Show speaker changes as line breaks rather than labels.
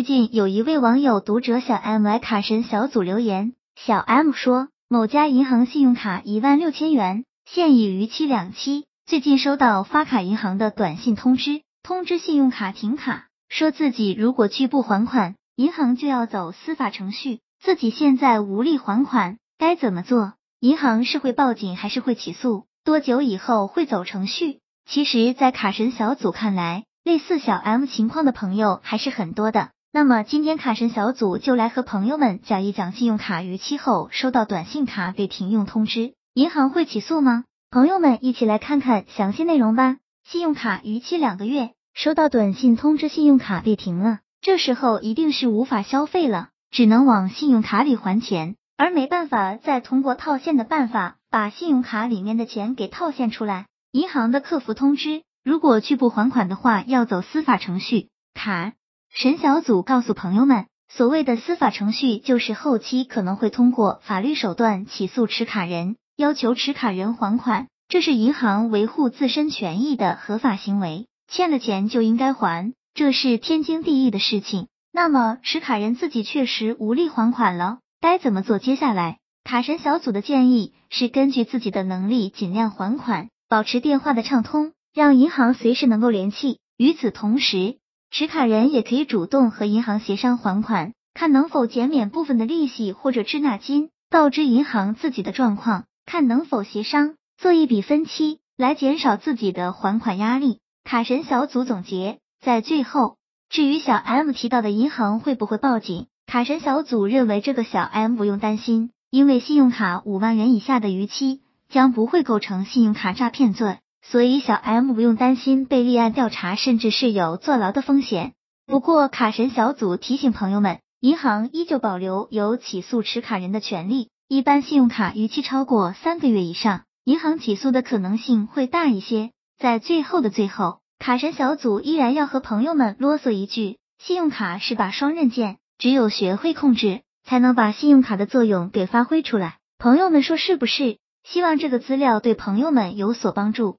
最近有一位网友读者小 M 来卡神小组留言，小 M 说，某家银行信用卡一万六千元，现已逾期两期，最近收到发卡银行的短信通知，通知信用卡停卡，说自己如果拒不还款，银行就要走司法程序，自己现在无力还款，该怎么做？银行是会报警还是会起诉？多久以后会走程序？其实，在卡神小组看来，类似小 M 情况的朋友还是很多的。那么今天卡神小组就来和朋友们讲一讲，信用卡逾期后收到短信卡被停用通知，银行会起诉吗？朋友们一起来看看详细内容吧。信用卡逾期两个月，收到短信通知信用卡被停了，这时候一定是无法消费了，只能往信用卡里还钱，而没办法再通过套现的办法把信用卡里面的钱给套现出来。银行的客服通知，如果拒不还款的话，要走司法程序。卡。神小组告诉朋友们，所谓的司法程序，就是后期可能会通过法律手段起诉持卡人，要求持卡人还款，这是银行维护自身权益的合法行为，欠了钱就应该还，这是天经地义的事情。那么持卡人自己确实无力还款了，该怎么做？接下来，卡神小组的建议是根据自己的能力尽量还款，保持电话的畅通，让银行随时能够联系。与此同时，持卡人也可以主动和银行协商还款，看能否减免部分的利息或者滞纳金，告知银行自己的状况，看能否协商做一笔分期，来减少自己的还款压力。卡神小组总结在最后，至于小 M 提到的银行会不会报警，卡神小组认为这个小 M 不用担心，因为信用卡五万元以下的逾期将不会构成信用卡诈骗罪。所以小 M 不用担心被立案调查，甚至是有坐牢的风险。不过卡神小组提醒朋友们，银行依旧保留有起诉持卡人的权利。一般信用卡逾期超过三个月以上，银行起诉的可能性会大一些。在最后的最后，卡神小组依然要和朋友们啰嗦一句：信用卡是把双刃剑，只有学会控制，才能把信用卡的作用给发挥出来。朋友们说是不是？希望这个资料对朋友们有所帮助。